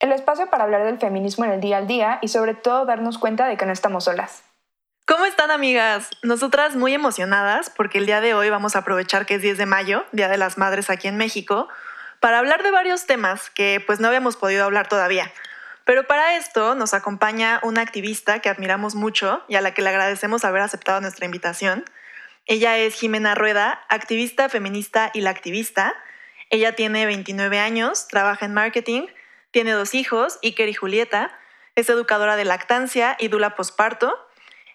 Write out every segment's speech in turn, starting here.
El espacio para hablar del feminismo en el día al día y sobre todo darnos cuenta de que no estamos solas. ¿Cómo están amigas? Nosotras muy emocionadas porque el día de hoy vamos a aprovechar que es 10 de mayo, Día de las Madres aquí en México, para hablar de varios temas que pues no habíamos podido hablar todavía. Pero para esto nos acompaña una activista que admiramos mucho y a la que le agradecemos haber aceptado nuestra invitación. Ella es Jimena Rueda, activista feminista y la activista. Ella tiene 29 años, trabaja en marketing, tiene dos hijos, Iker y Julieta, es educadora de lactancia y dula posparto.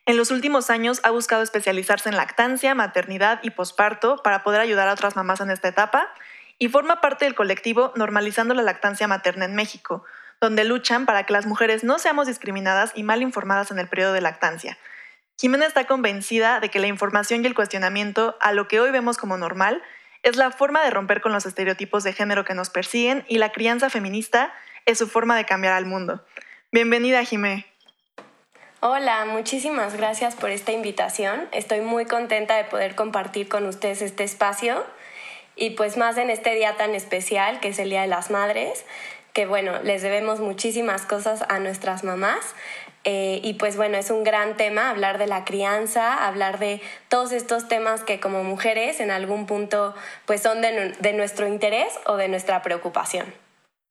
En los últimos años ha buscado especializarse en lactancia, maternidad y posparto para poder ayudar a otras mamás en esta etapa y forma parte del colectivo Normalizando la Lactancia Materna en México, donde luchan para que las mujeres no seamos discriminadas y mal informadas en el periodo de lactancia. Jimena está convencida de que la información y el cuestionamiento a lo que hoy vemos como normal es la forma de romper con los estereotipos de género que nos persiguen y la crianza feminista es su forma de cambiar al mundo. Bienvenida, Jimé. Hola, muchísimas gracias por esta invitación. Estoy muy contenta de poder compartir con ustedes este espacio y pues más en este día tan especial que es el Día de las Madres, que bueno, les debemos muchísimas cosas a nuestras mamás. Eh, y pues bueno, es un gran tema hablar de la crianza, hablar de todos estos temas que como mujeres en algún punto pues son de, nu- de nuestro interés o de nuestra preocupación.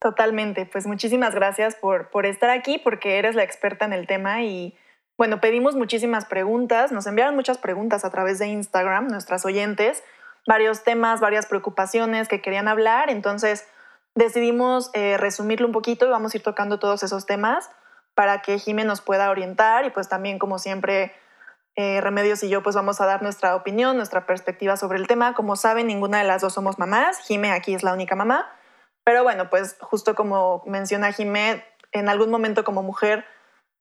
Totalmente, pues muchísimas gracias por, por estar aquí, porque eres la experta en el tema y bueno, pedimos muchísimas preguntas, nos enviaron muchas preguntas a través de Instagram, nuestras oyentes, varios temas, varias preocupaciones que querían hablar, entonces decidimos eh, resumirlo un poquito y vamos a ir tocando todos esos temas para que Jimé nos pueda orientar y pues también como siempre eh, Remedios y yo pues vamos a dar nuestra opinión, nuestra perspectiva sobre el tema. Como saben, ninguna de las dos somos mamás, Jimé aquí es la única mamá. Pero bueno, pues justo como menciona Jimé, en algún momento como mujer,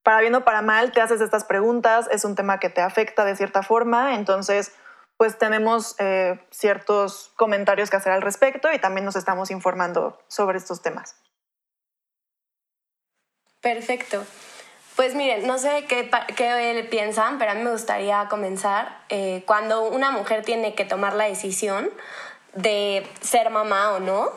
para bien o para mal, te haces estas preguntas, es un tema que te afecta de cierta forma, entonces pues tenemos eh, ciertos comentarios que hacer al respecto y también nos estamos informando sobre estos temas. Perfecto. Pues miren, no sé qué, qué piensan, pero a mí me gustaría comenzar eh, cuando una mujer tiene que tomar la decisión de ser mamá o no,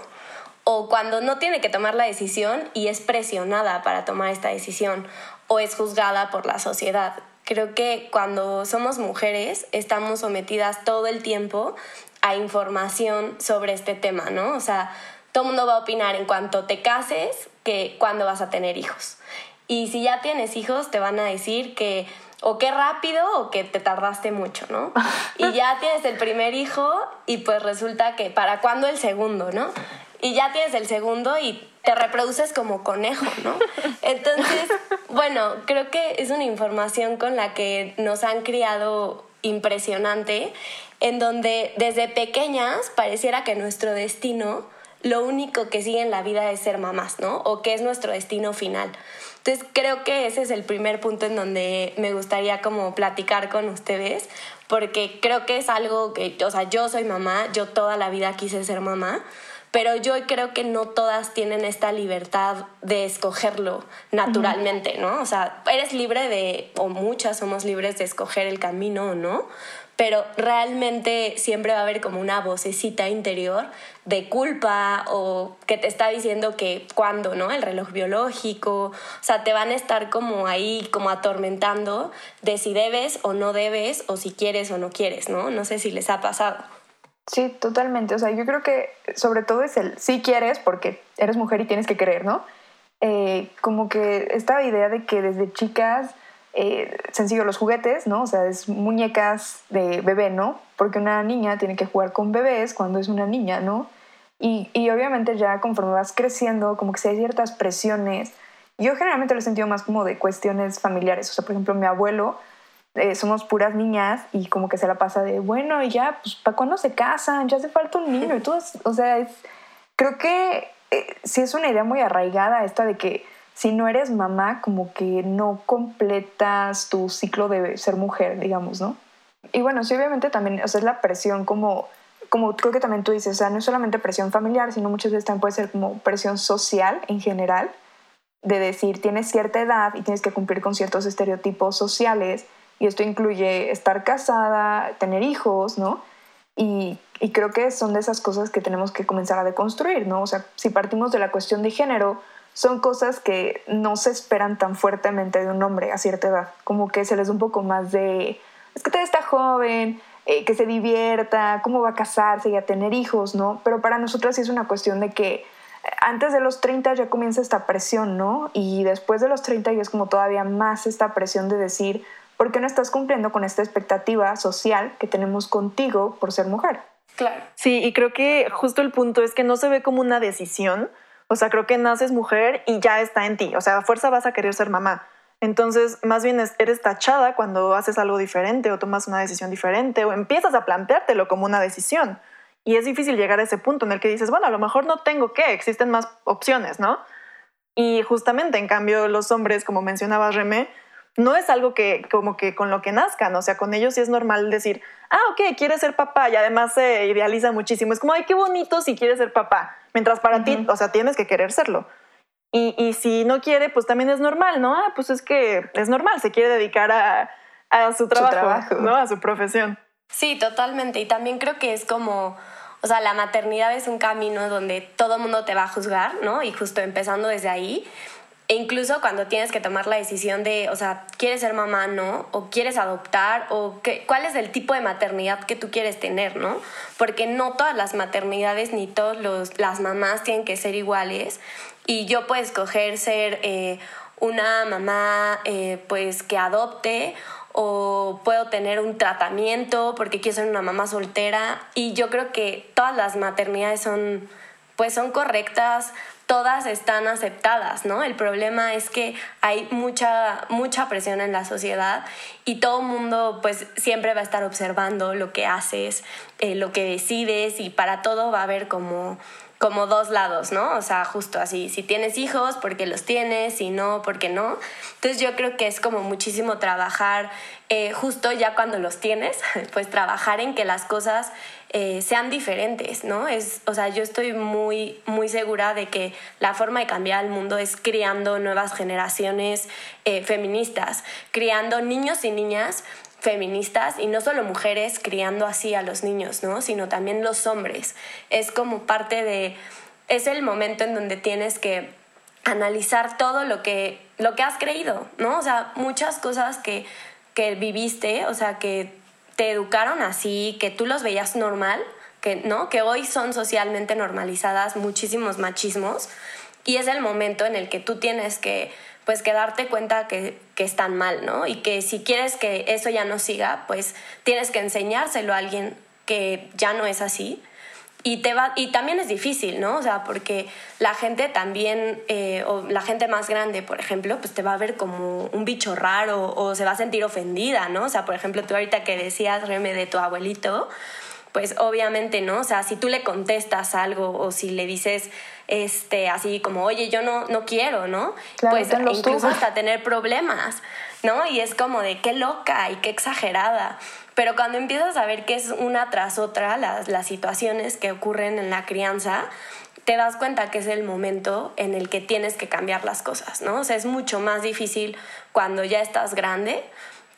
o cuando no tiene que tomar la decisión y es presionada para tomar esta decisión, o es juzgada por la sociedad. Creo que cuando somos mujeres estamos sometidas todo el tiempo a información sobre este tema, ¿no? O sea, todo el mundo va a opinar en cuanto te cases que cuándo vas a tener hijos. Y si ya tienes hijos, te van a decir que o qué rápido o que te tardaste mucho, ¿no? Y ya tienes el primer hijo y pues resulta que para cuándo el segundo, ¿no? Y ya tienes el segundo y te reproduces como conejo, ¿no? Entonces, bueno, creo que es una información con la que nos han criado impresionante, en donde desde pequeñas pareciera que nuestro destino, lo único que sigue en la vida es ser mamás, ¿no? O que es nuestro destino final. Entonces creo que ese es el primer punto en donde me gustaría como platicar con ustedes, porque creo que es algo que, o sea, yo soy mamá, yo toda la vida quise ser mamá, pero yo creo que no todas tienen esta libertad de escogerlo naturalmente, ¿no? O sea, eres libre de, o muchas somos libres de escoger el camino o no, pero realmente siempre va a haber como una vocecita interior de culpa o que te está diciendo que cuando, ¿no? El reloj biológico, o sea, te van a estar como ahí, como atormentando de si debes o no debes o si quieres o no quieres, ¿no? No sé si les ha pasado. Sí, totalmente. O sea, yo creo que sobre todo es el si quieres, porque eres mujer y tienes que querer, ¿no? Eh, como que esta idea de que desde chicas, eh, sencillo, los juguetes, ¿no? O sea, es muñecas de bebé, ¿no? Porque una niña tiene que jugar con bebés cuando es una niña, ¿no? Y, y obviamente ya conforme vas creciendo, como que si hay ciertas presiones. Yo generalmente lo he sentido más como de cuestiones familiares. O sea, por ejemplo, mi abuelo eh, somos puras niñas y como que se la pasa de, bueno, y ya, pues, ¿para cuándo se casan? Ya hace falta un niño y todo, o sea, es, creo que eh, sí es una idea muy arraigada esta de que si no eres mamá, como que no completas tu ciclo de ser mujer, digamos, ¿no? Y bueno, sí, obviamente también, o sea, es la presión como, como creo que también tú dices, o sea, no es solamente presión familiar, sino muchas veces también puede ser como presión social en general, de decir, tienes cierta edad y tienes que cumplir con ciertos estereotipos sociales, y esto incluye estar casada, tener hijos, ¿no? Y, y creo que son de esas cosas que tenemos que comenzar a deconstruir, ¿no? O sea, si partimos de la cuestión de género, son cosas que no se esperan tan fuertemente de un hombre a cierta edad, como que se les da un poco más de, es que todavía está joven, eh, que se divierta, cómo va a casarse y a tener hijos, ¿no? Pero para nosotras sí es una cuestión de que antes de los 30 ya comienza esta presión, ¿no? Y después de los 30 ya es como todavía más esta presión de decir, ¿por qué no estás cumpliendo con esta expectativa social que tenemos contigo por ser mujer? Claro. Sí, y creo que justo el punto es que no se ve como una decisión, o sea, creo que naces mujer y ya está en ti. O sea, a fuerza vas a querer ser mamá. Entonces, más bien eres tachada cuando haces algo diferente o tomas una decisión diferente o empiezas a planteártelo como una decisión. Y es difícil llegar a ese punto en el que dices, bueno, a lo mejor no tengo que, existen más opciones, ¿no? Y justamente, en cambio, los hombres, como mencionaba Remé, no es algo que como que con lo que nazcan, o sea, con ellos sí es normal decir, ah, ok, quieres ser papá y además se idealiza muchísimo. Es como, ay, qué bonito si quieres ser papá, mientras para ti, o sea, tienes que querer serlo. Y, y, si no quiere, pues también es normal, ¿no? Ah, pues es que es normal, se quiere dedicar a, a su, trabajo, su trabajo, ¿no? A su profesión. Sí, totalmente. Y también creo que es como, o sea, la maternidad es un camino donde todo el mundo te va a juzgar, ¿no? Y justo empezando desde ahí. E incluso cuando tienes que tomar la decisión de, o sea, ¿quieres ser mamá, no? ¿O quieres adoptar? ¿O qué, cuál es el tipo de maternidad que tú quieres tener, no? Porque no todas las maternidades ni todas las mamás tienen que ser iguales. Y yo puedo escoger ser eh, una mamá, eh, pues, que adopte o puedo tener un tratamiento porque quiero ser una mamá soltera. Y yo creo que todas las maternidades son, pues, son correctas todas están aceptadas, ¿no? El problema es que hay mucha, mucha presión en la sociedad y todo el mundo pues siempre va a estar observando lo que haces, eh, lo que decides y para todo va a haber como como dos lados, ¿no? O sea, justo así, si tienes hijos, porque los tienes, si no, porque no. Entonces yo creo que es como muchísimo trabajar, eh, justo ya cuando los tienes, pues trabajar en que las cosas eh, sean diferentes, ¿no? Es, o sea, yo estoy muy, muy segura de que la forma de cambiar el mundo es criando nuevas generaciones eh, feministas, criando niños y niñas feministas y no solo mujeres criando así a los niños, ¿no? Sino también los hombres. Es como parte de... Es el momento en donde tienes que analizar todo lo que, lo que has creído, ¿no? O sea, muchas cosas que, que viviste, o sea, que te educaron así, que tú los veías normal, que, ¿no? Que hoy son socialmente normalizadas muchísimos machismos y es el momento en el que tú tienes que pues que darte cuenta que, que están mal, ¿no? Y que si quieres que eso ya no siga, pues tienes que enseñárselo a alguien que ya no es así. Y, te va, y también es difícil, ¿no? O sea, porque la gente también, eh, o la gente más grande, por ejemplo, pues te va a ver como un bicho raro o se va a sentir ofendida, ¿no? O sea, por ejemplo, tú ahorita que decías, Reme, de tu abuelito, pues obviamente, ¿no? O sea, si tú le contestas algo o si le dices, este, así como, oye, yo no, no quiero, ¿no? pues incluso hasta tener problemas, ¿no? Y es como de qué loca y qué exagerada. Pero cuando empiezas a ver que es una tras otra las, las situaciones que ocurren en la crianza, te das cuenta que es el momento en el que tienes que cambiar las cosas, ¿no? O sea, es mucho más difícil cuando ya estás grande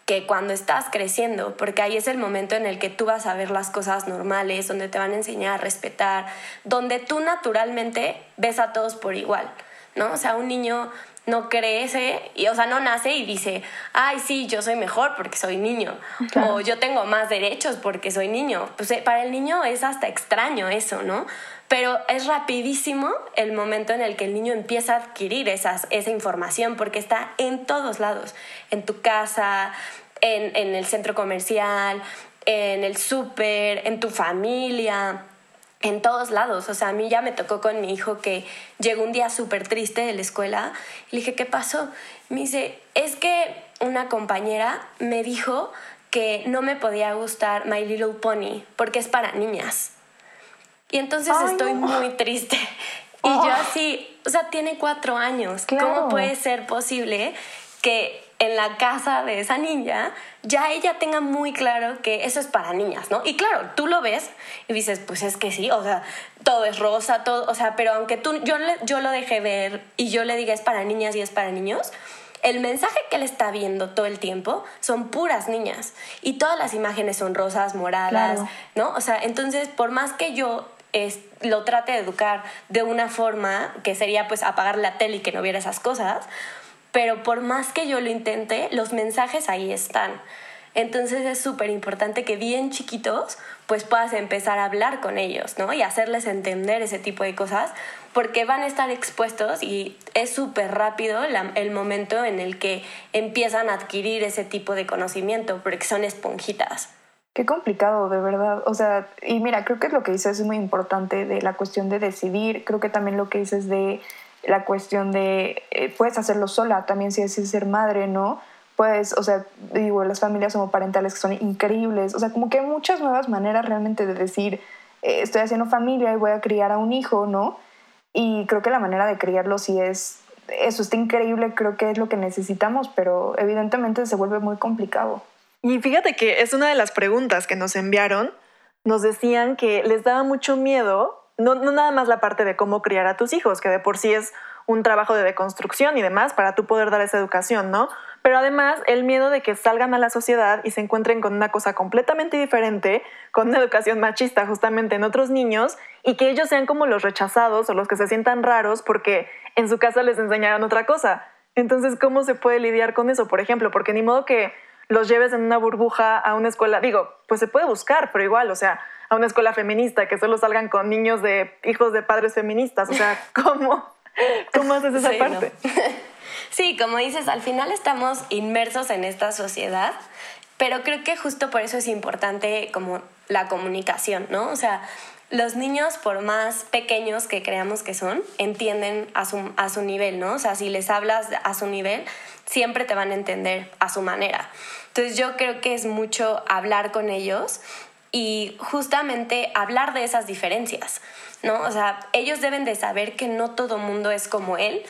que cuando estás creciendo, porque ahí es el momento en el que tú vas a ver las cosas normales, donde te van a enseñar a respetar, donde tú naturalmente ves a todos por igual, ¿no? O sea, un niño no crece, y, o sea, no nace y dice, ay, sí, yo soy mejor porque soy niño, o yo tengo más derechos porque soy niño. Pues eh, para el niño es hasta extraño eso, ¿no? Pero es rapidísimo el momento en el que el niño empieza a adquirir esas, esa información porque está en todos lados, en tu casa, en, en el centro comercial, en el súper, en tu familia, en todos lados. O sea, a mí ya me tocó con mi hijo que llegó un día súper triste de la escuela y le dije, ¿qué pasó? Me dice, es que una compañera me dijo que no me podía gustar My Little Pony porque es para niñas. Y entonces estoy muy triste. Y yo así, o sea, tiene cuatro años. Claro. ¿Cómo puede ser posible que en la casa de esa niña ya ella tenga muy claro que eso es para niñas, ¿no? Y claro, tú lo ves y dices, pues es que sí, o sea, todo es rosa, todo, o sea, pero aunque tú, yo, yo lo deje ver y yo le diga es para niñas y es para niños, el mensaje que él está viendo todo el tiempo son puras niñas y todas las imágenes son rosas, moradas, Claro. ¿no? O sea, entonces por más que yo es- lo trate de educar de una forma que sería pues apagar la tele y que no viera esas cosas, pero por más que yo lo intente, los mensajes ahí están. Entonces es súper importante que bien chiquitos pues puedas empezar a hablar con ellos, ¿no? Y hacerles entender ese tipo de cosas, porque van a estar expuestos y es súper rápido el momento en el que empiezan a adquirir ese tipo de conocimiento, porque son esponjitas. Qué complicado, de verdad. O sea, y mira, creo que lo que dices es muy importante de la cuestión de decidir. Creo que también lo que dices de la cuestión de eh, puedes hacerlo sola, también si decides ser madre, ¿no? Pues, o sea, digo, las familias homoparentales que son increíbles. O sea, como que hay muchas nuevas maneras realmente de decir, eh, estoy haciendo familia y voy a criar a un hijo, ¿no? Y creo que la manera de criarlo sí es, eso está increíble, creo que es lo que necesitamos, pero evidentemente se vuelve muy complicado. Y fíjate que es una de las preguntas que nos enviaron. Nos decían que les daba mucho miedo, no, nada más la parte de cómo criar a tus hijos, que de por sí es un trabajo de deconstrucción y demás para tú poder dar esa educación, ¿no? Pero además el miedo de que salgan a la sociedad y se encuentren con una cosa completamente diferente, con una educación machista justamente en otros niños y que ellos sean como los rechazados o los que se sientan raros porque en su casa les enseñaron otra cosa. Entonces, ¿cómo se puede lidiar con eso, por ejemplo? Porque ni modo que los lleves en una burbuja a una escuela, digo, pues se puede buscar, pero igual, o sea, a una escuela feminista, que solo salgan con niños de hijos de padres feministas, o sea, ¿cómo, cómo haces esa Sí, ¿no? parte? Sí, como dices, al final estamos inmersos en esta sociedad, pero creo que justo por eso es importante como la comunicación, ¿no? O sea, los niños, por más pequeños que creamos que son, entienden a su, a su nivel, ¿no? O sea, si les hablas a su nivel, siempre te van a entender a su manera. Entonces yo creo que es mucho hablar con ellos y justamente hablar de esas diferencias, ¿no? O sea, ellos deben de saber que no todo mundo es como él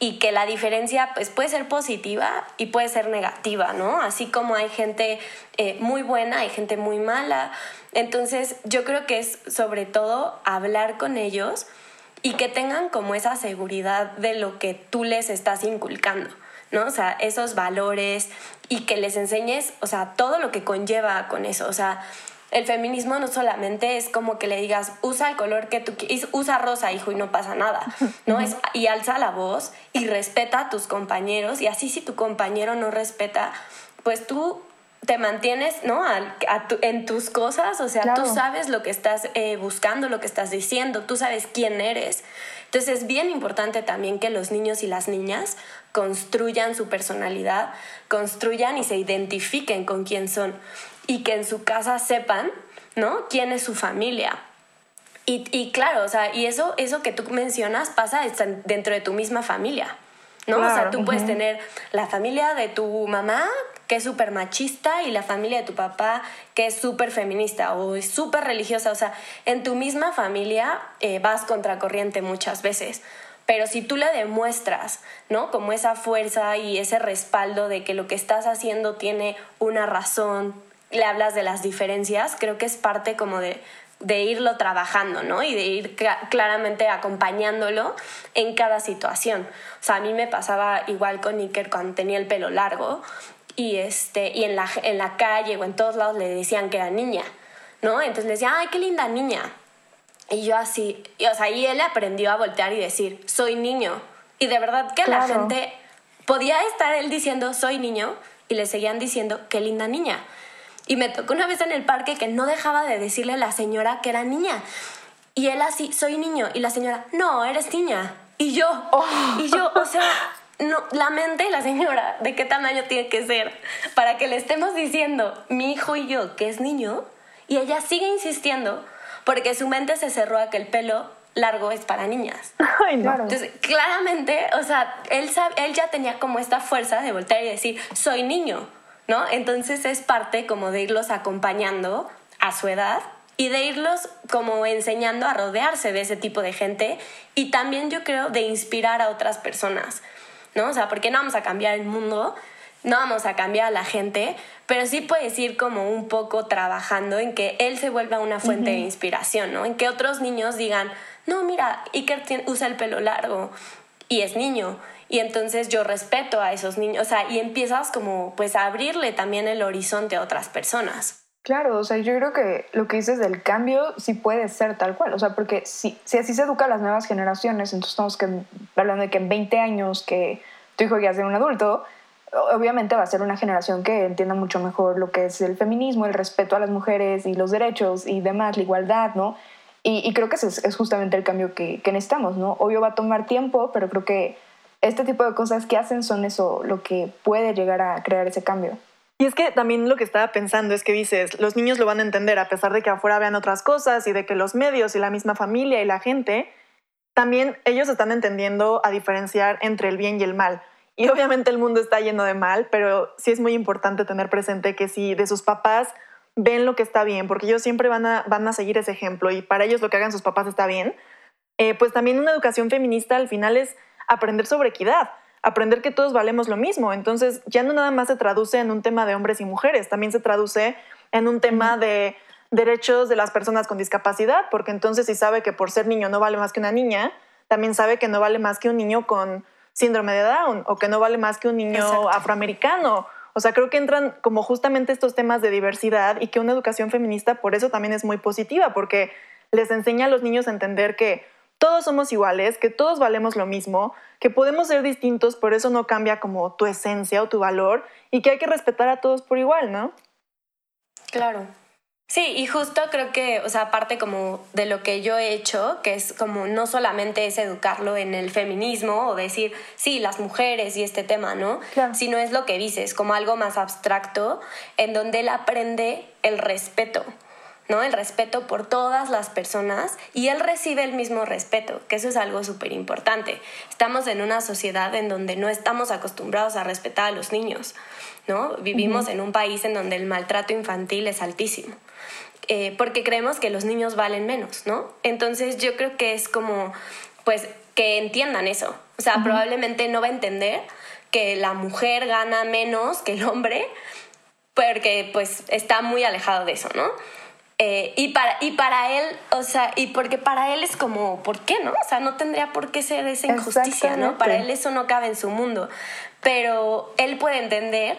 y que la diferencia pues, puede ser positiva y puede ser negativa, ¿no? Así como hay gente eh, muy buena, hay gente muy mala. Entonces yo creo que es sobre todo hablar con ellos y que tengan como esa seguridad de lo que tú les estás inculcando. ¿no? O sea, esos valores y que les enseñes, o sea, todo lo que conlleva con eso. O sea, el feminismo no solamente es como que le digas, usa el color que tú quieras, usa rosa, hijo, y no pasa nada, ¿no? es, y alza la voz y respeta a tus compañeros, y así si tu compañero no respeta, pues tú te mantienes, ¿no? A- a tu- en tus cosas, o sea, Claro. tú sabes lo que estás eh, buscando, lo que estás diciendo, tú sabes quién eres. Entonces es bien importante también que los niños y las niñas construyan su personalidad, construyan y se identifiquen con quién son y que en su casa sepan, ¿no? Quién es su familia. Y, y claro, o sea, y eso, eso que tú mencionas pasa dentro de tu misma familia, ¿no? o sea, Claro, tú puedes tener la familia de tu mamá, que es súper machista, y la familia de tu papá, que es súper feminista o es súper religiosa. O sea, en tu misma familia eh, vas contracorriente muchas veces. Pero si tú le demuestras, ¿no? Como esa fuerza y ese respaldo de que lo que estás haciendo tiene una razón, le hablas de las diferencias, creo que es parte como de, de irlo trabajando, ¿no? Y de ir cla- claramente acompañándolo en cada situación. O sea, a mí me pasaba igual con Iker cuando tenía el pelo largo y, este, y en, la, en la calle o en todos lados le decían que era niña, ¿no? Entonces le decía, ay, qué linda niña. Y yo así, y, o sea, y él aprendió a voltear y decir, soy niño. Y de verdad que la Claro. gente podía estar él diciendo, soy niño, y le seguían diciendo, qué linda niña. Y me tocó una vez en el parque que no dejaba de decirle a la señora que era niña. Y él así, soy niño. Y la señora, no, eres niña. Y yo, y yo, o sea, no, la mente de la señora, ¿de qué tamaño tiene que ser? Para que le estemos diciendo, mi hijo y yo, que es niño, y ella sigue insistiendo porque su mente se cerró a que el pelo largo es para niñas. Ay, no. Claro. Entonces, claramente, o sea, él, sab- él ya tenía como esta fuerza de voltear y decir, soy niño, ¿no? Entonces es parte como de irlos acompañando a su edad y de irlos como enseñando a rodearse de ese tipo de gente y también yo creo de inspirar a otras personas, ¿no? O sea, porque no vamos a cambiar el mundo, no vamos a cambiar a la gente, pero sí puedes ir como un poco trabajando en que él se vuelva una fuente de inspiración, ¿no? En que otros niños digan, no, mira, Iker usa el pelo largo y es niño. Y entonces yo respeto a esos niños, o sea, y empiezas como pues a abrirle también el horizonte a otras personas. Claro, o sea, yo creo que lo que dices del cambio sí puede ser tal cual, o sea, porque si, si así se educa a las nuevas generaciones, entonces estamos que, hablando de que en 20 años que tu hijo ya sea un adulto, obviamente va a ser una generación que entienda mucho mejor lo que es el feminismo, el respeto a las mujeres y los derechos y demás, la igualdad, ¿no? Y, creo que ese es, justamente el cambio que, que, necesitamos, ¿no? Obvio va a tomar tiempo, pero creo que este tipo de cosas que hacen son eso, lo que puede llegar a crear ese cambio. Y es que también lo que estaba pensando es que dices, los niños lo van a entender a pesar de que afuera vean otras cosas y de que los medios y la misma familia y la gente, también ellos están entendiendo a diferenciar entre el bien y el mal. Y obviamente el mundo está lleno de mal, pero sí es muy importante tener presente que si de sus papás ven lo que está bien, porque ellos siempre van a, van a seguir ese ejemplo y para ellos lo que hagan sus papás está bien, eh, pues también una educación feminista al final es aprender sobre equidad aprender que todos valemos lo mismo. Entonces ya no nada más se traduce en un tema de hombres y mujeres, también se traduce en un tema de derechos de las personas con discapacidad, porque entonces si sabe que por ser niño no vale más que una niña, también sabe que no vale más que un niño con síndrome de Down o que no vale más que un niño afroamericano. O sea, creo que entran como justamente estos temas de diversidad y que una educación feminista por eso también es muy positiva, porque les enseña a los niños a entender que todos somos iguales, que todos valemos lo mismo, que podemos ser distintos, por eso no cambia como tu esencia o tu valor y que hay que respetar a todos por igual, ¿no? Claro. Sí, y justo creo que, o sea, aparte como de lo que yo he hecho, que es como no solamente es educarlo en el feminismo o decir, sí, las mujeres y este tema, ¿no? Sino es lo que dices, como algo más abstracto, en donde él aprende el respeto. ¿No? El respeto por todas las personas y él recibe el mismo respeto, que eso es algo súper importante. Estamos en una sociedad en donde no estamos acostumbrados a respetar a los niños, ¿no? Vivimos en un país en donde el maltrato infantil es altísimo. Eh, porque creemos que los niños valen menos, ¿no? Entonces yo creo que es como, pues, que entiendan eso. O sea, probablemente no va a entender que la mujer gana menos que el hombre, porque pues está muy alejado de eso, ¿no? Eh, y, para, y para él, o sea, y porque para él es como, ¿por qué no? O sea, no tendría por qué ser esa injusticia, ¿no? Para él eso no cabe en su mundo. Pero él puede entender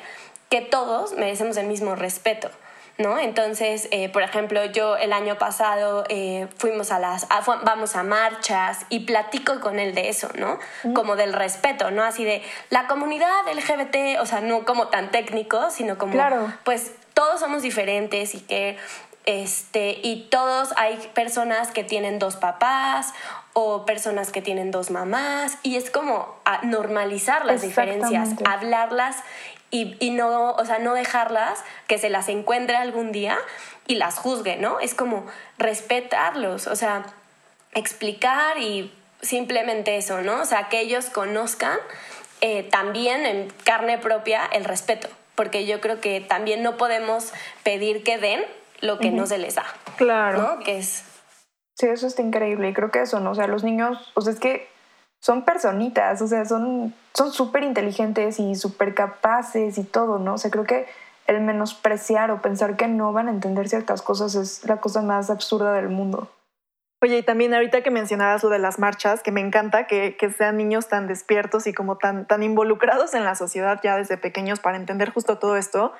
que todos merecemos el mismo respeto. ¿No? Entonces, eh, por ejemplo, yo el año pasado eh, fuimos a las, vamos a marchas y platico con él de eso, ¿no? Como del respeto, ¿no? Así de la comunidad LGBT, o sea, no como tan técnico, sino como, claro. pues todos somos diferentes y que este, y todos hay personas que tienen dos papás o personas que tienen dos mamás y es como normalizar las diferencias, hablarlas y, y, no, o sea, no dejarlas que se las encuentre algún día y las juzgue, ¿no? Es como respetarlos, o sea, explicar y simplemente eso, ¿no? O sea, que ellos conozcan eh, también en carne propia el respeto, porque yo creo que también no podemos pedir que den lo que no se les da. Claro. ¿No? Que es... Sí, eso está increíble. Y creo que eso, ¿no? O sea, los niños, o sea, es que son personitas, o sea, son súper inteligentes y súper capaces y todo, ¿no? O sea, creo que el menospreciar o pensar que no van a entender ciertas cosas es la cosa más absurda del mundo. Oye, y también ahorita que mencionabas lo de las marchas, que me encanta que, que, sean niños tan despiertos y como tan, tan involucrados en la sociedad ya desde pequeños para entender justo todo esto,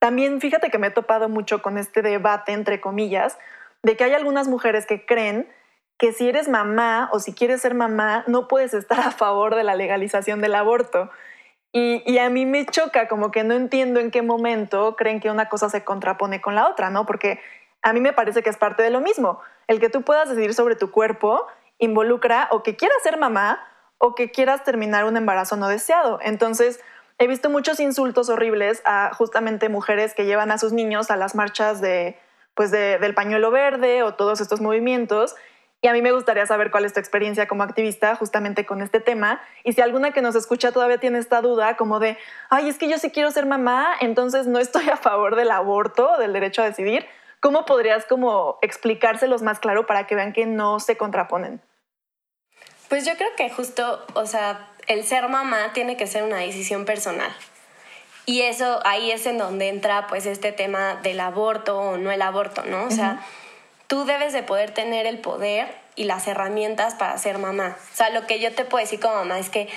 también fíjate que me he topado mucho con este debate, entre comillas, de que hay algunas mujeres que creen que si eres mamá o si quieres ser mamá, no puedes estar a favor de la legalización del aborto. Y, a mí me choca, como que no entiendo en qué momento creen que una cosa se contrapone con la otra, ¿no? Porque a mí me parece que es parte de lo mismo. El que tú puedas decidir sobre tu cuerpo involucra o que quieras ser mamá o que quieras terminar un embarazo no deseado. Entonces, he visto muchos insultos horribles a justamente mujeres que llevan a sus niños a las marchas de, pues del pañuelo verde o todos estos movimientos. Y a mí me gustaría saber cuál es tu experiencia como activista justamente con este tema. Y si alguna que nos escucha todavía tiene esta duda como de, ay, es que yo sí quiero ser mamá, entonces no estoy a favor del aborto, del derecho a decidir, ¿cómo podrías como explicárselos más claro para que vean que no se contraponen? Pues yo creo que justo, o sea, el ser mamá tiene que ser una decisión personal. Y eso ahí es en donde entra pues este tema del aborto o no el aborto, ¿no? O sea, tú debes de poder tener el poder y las herramientas para ser mamá. O sea, lo que yo te puedo decir como mamá es que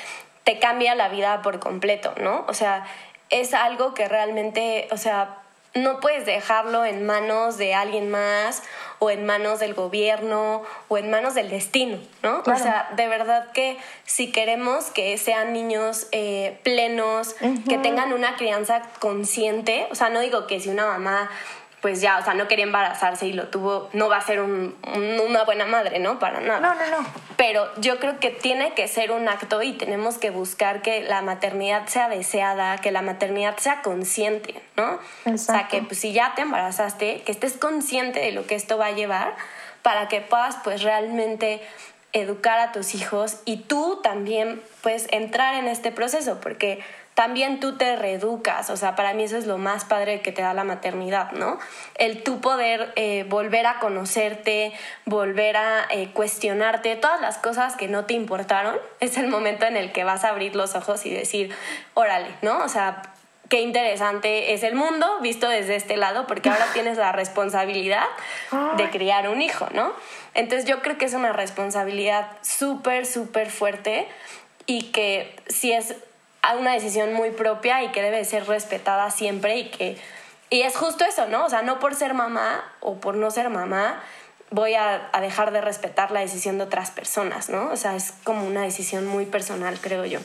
te cambia la vida por completo, ¿no? O sea, es algo que realmente, o sea, no puedes dejarlo en manos de alguien más o en manos del gobierno o en manos del destino, ¿no? O sea, de verdad que si queremos que sean niños eh, plenos, que tengan una crianza consciente, o sea, no digo que si una mamá pues ya, o sea, no quería embarazarse y lo tuvo, no va a ser una buena madre, ¿no? Para nada. No, no, no. Pero yo creo que tiene que ser un acto y tenemos que buscar que la maternidad sea deseada, que la maternidad sea consciente, ¿no? O sea, que pues, si ya te embarazaste, que estés consciente de lo que esto va a llevar para que puedas pues realmente educar a tus hijos y tú también pues entrar en este proceso, porque también tú te reeducas, o sea, para mí eso es lo más padre que te da la maternidad, ¿no? El tú poder eh, volver a conocerte, volver a eh, cuestionarte, todas las cosas que no te importaron, es el momento en el que vas a abrir los ojos y decir, órale, ¿no? O sea, qué interesante es el mundo visto desde este lado, porque ahora tienes la responsabilidad de criar un hijo, ¿no? Entonces yo creo que es una responsabilidad súper, súper fuerte y que si es a una decisión muy propia y que debe ser respetada siempre y que y es justo eso, ¿no? O sea, no por ser mamá o por no ser mamá voy a, dejar de respetar la decisión de otras personas, ¿no? O sea, es como una decisión muy personal, creo yo.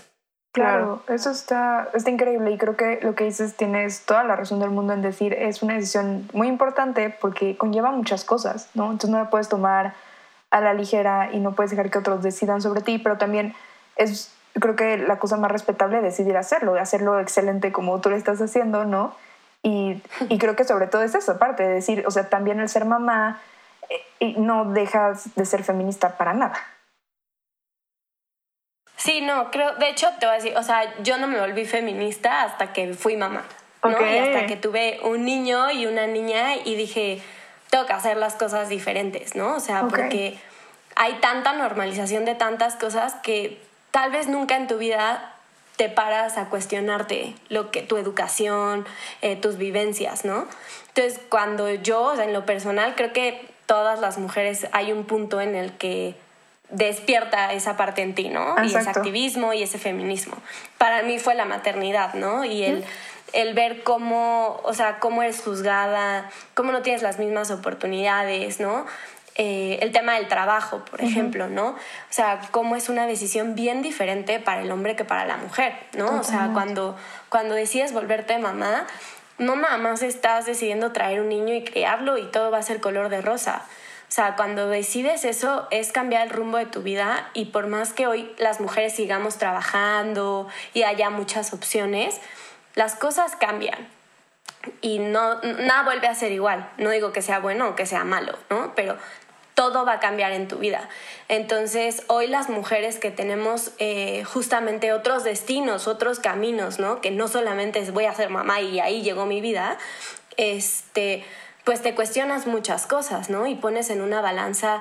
Claro, eso está, está increíble y creo que lo que dices tienes toda la razón del mundo en decir es una decisión muy importante porque conlleva muchas cosas, ¿no? Entonces no la puedes tomar a la ligera y no puedes dejar que otros decidan sobre ti, pero también es creo que la cosa más respetable es decidir hacerlo, hacerlo excelente como tú lo estás haciendo, ¿no? Y, y creo que sobre todo es eso, aparte de decir, o sea, también el ser mamá eh, no dejas de ser feminista para nada. Sí, no, creo, de hecho te voy a decir, o sea, yo no me volví feminista hasta que fui mamá, ¿no? Y hasta que tuve un niño y una niña y dije, tengo que hacer las cosas diferentes, ¿no? O sea, porque hay tanta normalización de tantas cosas que tal vez nunca en tu vida te paras a cuestionarte lo que tu educación, eh, tus vivencias, ¿no? Entonces, cuando yo, o sea, en lo personal, creo que todas las mujeres hay un punto en el que despierta esa parte en ti, ¿no? Y ese activismo y ese feminismo. Para mí fue la maternidad, ¿no? Y el, el ver cómo, o sea, cómo eres juzgada, cómo no tienes las mismas oportunidades, ¿no? Eh, el tema del trabajo, por ejemplo, ¿no? O sea, cómo es una decisión bien diferente para el hombre que para la mujer, ¿no? O sea, cuando, cuando decides volverte mamá, no nada más estás decidiendo traer un niño y criarlo y todo va a ser color de rosa. O sea, cuando decides eso es cambiar el rumbo de tu vida y por más que hoy las mujeres sigamos trabajando y haya muchas opciones, las cosas cambian y no nada vuelve a ser igual. No digo que sea bueno o que sea malo, ¿no? Pero todo va a cambiar en tu vida. Entonces, hoy las mujeres que tenemos eh, justamente otros destinos, otros caminos, ¿no? Que no solamente es voy a ser mamá y ahí llegó mi vida, este, pues te cuestionas muchas cosas, ¿no? Y pones en una balanza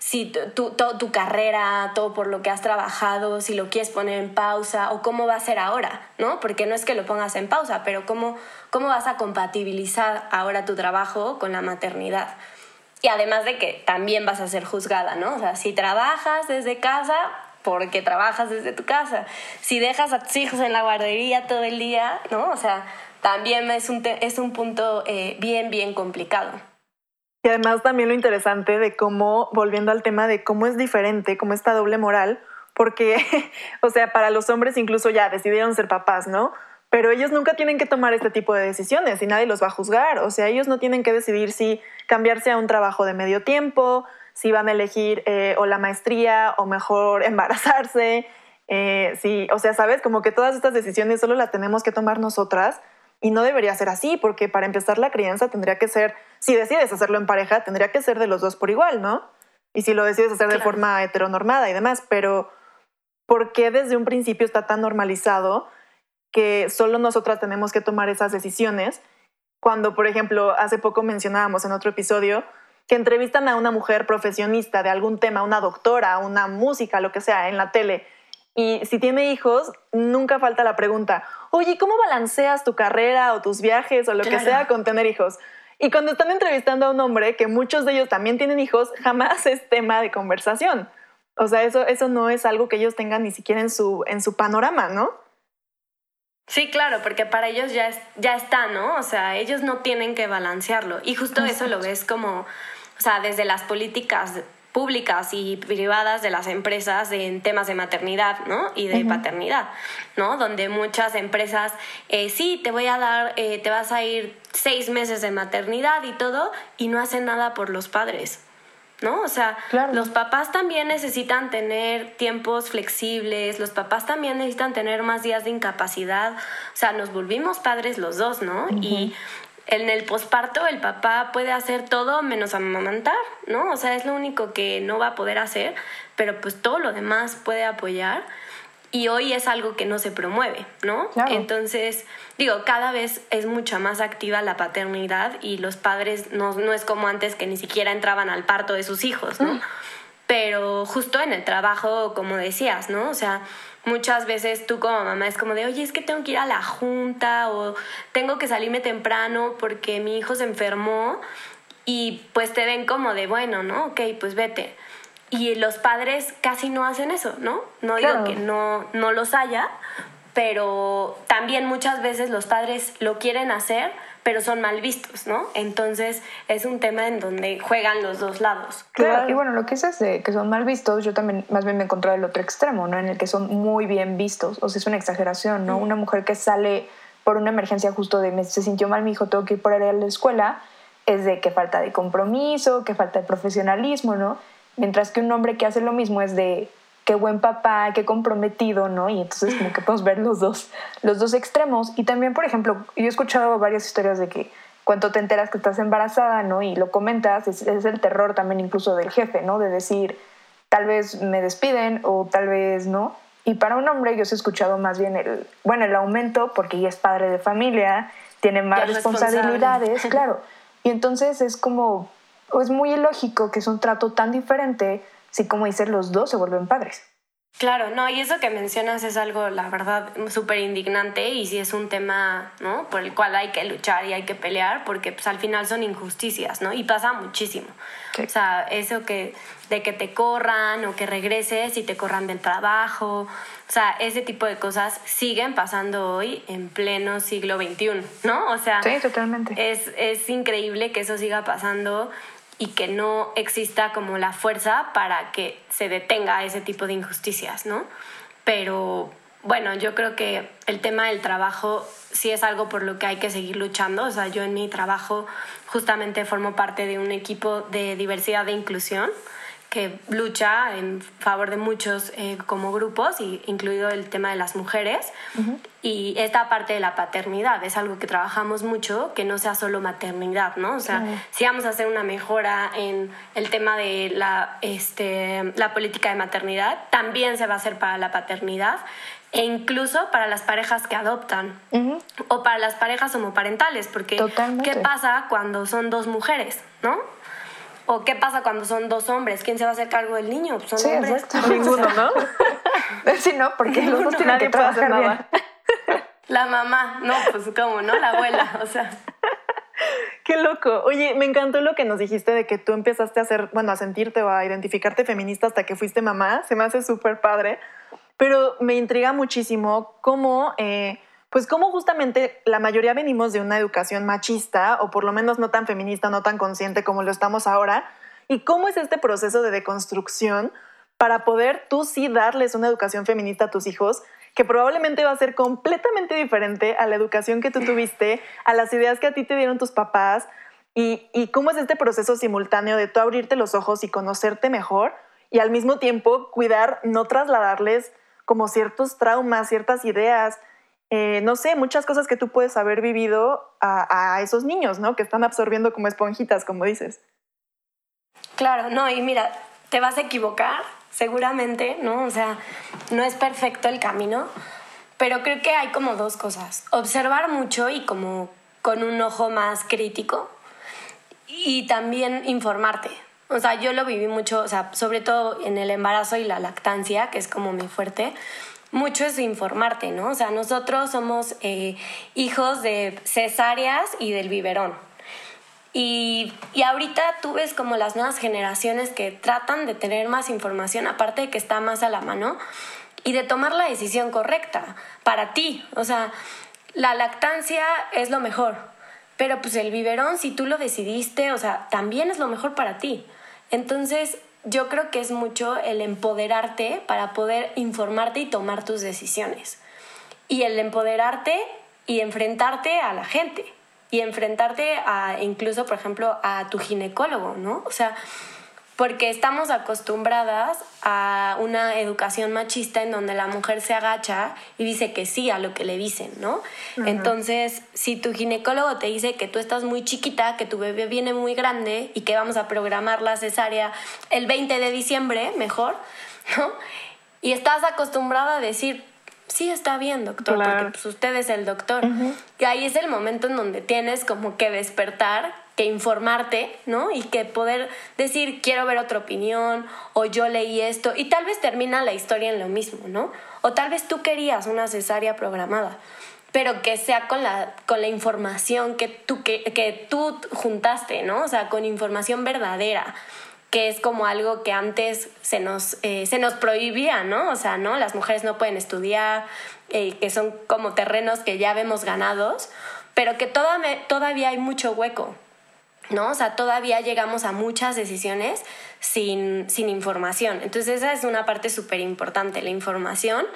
si tu, tu, carrera, todo por lo que has trabajado, si lo quieres poner en pausa o cómo va a ser ahora, ¿no? Porque no es que lo pongas en pausa, pero cómo, cómo vas a compatibilizar ahora tu trabajo con la maternidad. Y además de que también vas a ser juzgada, ¿no? O sea, si trabajas desde casa, porque trabajas desde tu casa. Si dejas a tus hijos en la guardería todo el día, ¿no? O sea, también es un, es un punto eh, bien, bien complicado. Y además también lo interesante de cómo, volviendo al tema de cómo es diferente, cómo esta doble moral, porque, o sea, para los hombres incluso ya decidieron ser papás, ¿no? Pero ellos nunca tienen que tomar este tipo de decisiones y nadie los va a juzgar. O sea, ellos no tienen que decidir si cambiarse a un trabajo de medio tiempo, si van a elegir eh, o la maestría o mejor embarazarse. Eh, sí, o sea, sabes, como que todas estas decisiones solo las tenemos que tomar nosotras y no debería ser así, porque para empezar la crianza tendría que ser, si decides hacerlo en pareja, tendría que ser de los dos por igual, ¿no? Y si lo decides hacer de forma heteronormada y demás, pero ¿por qué desde un principio está tan normalizado? Que solo nosotras tenemos que tomar esas decisiones cuando, por ejemplo, hace poco mencionábamos en otro episodio que entrevistan a una mujer profesionista de algún tema, una doctora, una música, lo que sea, en la tele. Y si tiene hijos, nunca falta la pregunta, oye, ¿cómo balanceas tu carrera o tus viajes o lo que sea con tener hijos? Y cuando están entrevistando a un hombre, que muchos de ellos también tienen hijos, jamás es tema de conversación. O sea, eso, eso no es algo que ellos tengan ni siquiera en su, en su panorama, ¿no? Sí, claro, porque para ellos ya, es- ya está, ¿no? O sea, ellos no tienen que balancearlo. Y justo eso lo ves como, o sea, desde las políticas públicas y privadas de las empresas en temas de maternidad, ¿no? Y de paternidad, ¿no? Donde muchas empresas, eh, sí, te voy a dar, eh, te vas a ir seis meses de maternidad y todo, y no hacen nada por los padres. ¿No? O sea, Claro. los papás también necesitan tener tiempos flexibles, los papás también necesitan tener más días de incapacidad. O sea, nos volvimos padres los dos, ¿no? Y en el posparto el papá puede hacer todo menos amamantar, ¿no? O sea, es lo único que no va a poder hacer, pero pues todo lo demás puede apoyar. Y hoy es algo que no se promueve, ¿no? Claro. Entonces, digo, cada vez es mucho más activa la paternidad y los padres no, no es como antes que ni siquiera entraban al parto de sus hijos, ¿no? Pero justo en el trabajo, como decías, ¿no? O sea, muchas veces tú como mamá es como de, oye, es que tengo que ir a la junta o tengo que salirme temprano porque mi hijo se enfermó y pues te ven como de, bueno, ¿no? Ok, pues vete. Y los padres casi no hacen eso, ¿no? No digo Claro. que no, no los haya, pero también muchas veces los padres lo quieren hacer, pero son mal vistos, ¿no? Entonces es un tema en donde juegan los dos lados. Claro, Claro. y bueno, lo que dices de que son mal vistos, yo también más bien me encontré el otro extremo, ¿no? En el que son muy bien vistos, o sea, es una exageración, ¿no? Una mujer que sale por una emergencia justo de me- se sintió mal mi hijo, tengo que ir por él a la escuela, es de que falta de compromiso, que falta de profesionalismo, ¿no? Mientras que un hombre que hace lo mismo es de qué buen papá, qué comprometido, ¿no? Y entonces como que podemos ver los dos, los dos extremos. Y también, por ejemplo, yo he escuchado varias historias de que cuando te enteras que estás embarazada, ¿no? Y lo comentas, es, es el terror también incluso del jefe, ¿no? De decir, tal vez me despiden o tal vez no. Y para un hombre yo he escuchado más bien el, bueno, el aumento, porque ya es padre de familia, tiene más responsabilidades, claro. Y entonces es como, es muy ilógico que es un trato tan diferente si como dices los dos se vuelven padres. Claro, no, y eso que mencionas es algo, la verdad, súper indignante y sí es un tema, ¿no? Por el cual hay que luchar y hay que pelear porque pues al final son injusticias, ¿no? Y pasa muchísimo. Sí. O sea, eso que de que te corran o que regreses y te corran del trabajo, o sea, ese tipo de cosas siguen pasando hoy en pleno siglo XXI, ¿no? O sea, Sí, totalmente. es, es increíble que eso siga pasando y que no exista como la fuerza para que se detenga ese tipo de injusticias, ¿no? Pero bueno, yo creo que el tema del trabajo sí es algo por lo que hay que seguir luchando. O sea, yo en mi trabajo justamente formo parte de un equipo de diversidad e inclusión que lucha en favor de muchos eh, como grupos, y incluido el tema de las mujeres. Y esta parte de la paternidad es algo que trabajamos mucho, que no sea solo maternidad, ¿no? O sea, si vamos a hacer una mejora en el tema de la, este, la política de maternidad, también se va a hacer para la paternidad e incluso para las parejas que adoptan o para las parejas homoparentales, porque Totalmente. ¿qué pasa cuando son dos mujeres, no? ¿O qué pasa cuando son dos hombres? ¿Quién se va a hacer cargo del niño? Pues son Sí, hombres. exacto. Ninguno, ¿no? Sí, no, porque los dos tienen que trabajar bien. nada. La mamá, no, pues cómo, ¿no? La abuela, o sea. Qué loco. Oye, me encantó lo que nos dijiste de que tú empezaste a hacer, bueno, a sentirte o a identificarte feminista hasta que fuiste mamá. Se me hace súper padre. Pero me intriga muchísimo cómo, eh, pues cómo justamente la mayoría venimos de una educación machista o por lo menos no tan feminista, no tan consciente como lo estamos ahora. Y cómo es este proceso de deconstrucción para poder tú sí darles una educación feminista a tus hijos que probablemente va a ser completamente diferente a la educación que tú tuviste, a las ideas que a ti te dieron tus papás, y, y cómo es este proceso simultáneo de tú abrirte los ojos y conocerte mejor, y al mismo tiempo cuidar, no trasladarles como ciertos traumas, ciertas ideas, eh, no sé, muchas cosas que tú puedes haber vivido a, a esos niños, ¿no? Que están absorbiendo como esponjitas, como dices. Claro, no, y mira, te vas a equivocar, seguramente, ¿no? O sea, no es perfecto el camino, pero creo que hay como dos cosas. Observar mucho y como con un ojo más crítico y también informarte. O sea, yo lo viví mucho, o sea, sobre todo en el embarazo y la lactancia, que es como mi fuerte, mucho es informarte, ¿no? O sea, nosotros somos eh, hijos de cesáreas y del biberón. Y, y, ahorita tú ves como las nuevas generaciones que tratan de tener más información, aparte de que está más a la mano, y de tomar la decisión correcta para ti. O sea, la lactancia es lo mejor, pero pues el biberón, si tú lo decidiste, o sea, también es lo mejor para ti. Entonces, yo creo que es mucho el empoderarte para poder informarte y tomar tus decisiones. Y el empoderarte y enfrentarte a la gente. Y enfrentarte a incluso, por ejemplo, a tu ginecólogo, ¿no? O sea, porque estamos acostumbradas a una educación machista en donde la mujer se agacha y dice que sí a lo que le dicen, ¿no? Entonces, si tu ginecólogo te dice que tú estás muy chiquita, que tu bebé viene muy grande y que vamos a programar la cesárea el 20 de diciembre, mejor, ¿no? Y estás acostumbrada a decir, sí está bien, doctor, porque pues, usted es el doctor. Y ahí es el momento en donde tienes como que despertar que informarte, ¿no? Y que poder decir, quiero ver otra opinión, o yo leí esto, y tal vez termina la historia en lo mismo, ¿no? O tal vez tú querías una cesárea programada, pero que sea con la, con la información que tú, que, que tú juntaste, ¿no? O sea, con información verdadera que es como algo que antes se nos, eh, se nos prohibía, ¿no? O sea, ¿no? Las mujeres no pueden estudiar, eh, que son como terrenos que ya vemos ganados, pero que todavía hay mucho hueco. ¿No? O sea, todavía llegamos a muchas decisiones sin, información. Entonces esa es una parte súper importante, la información.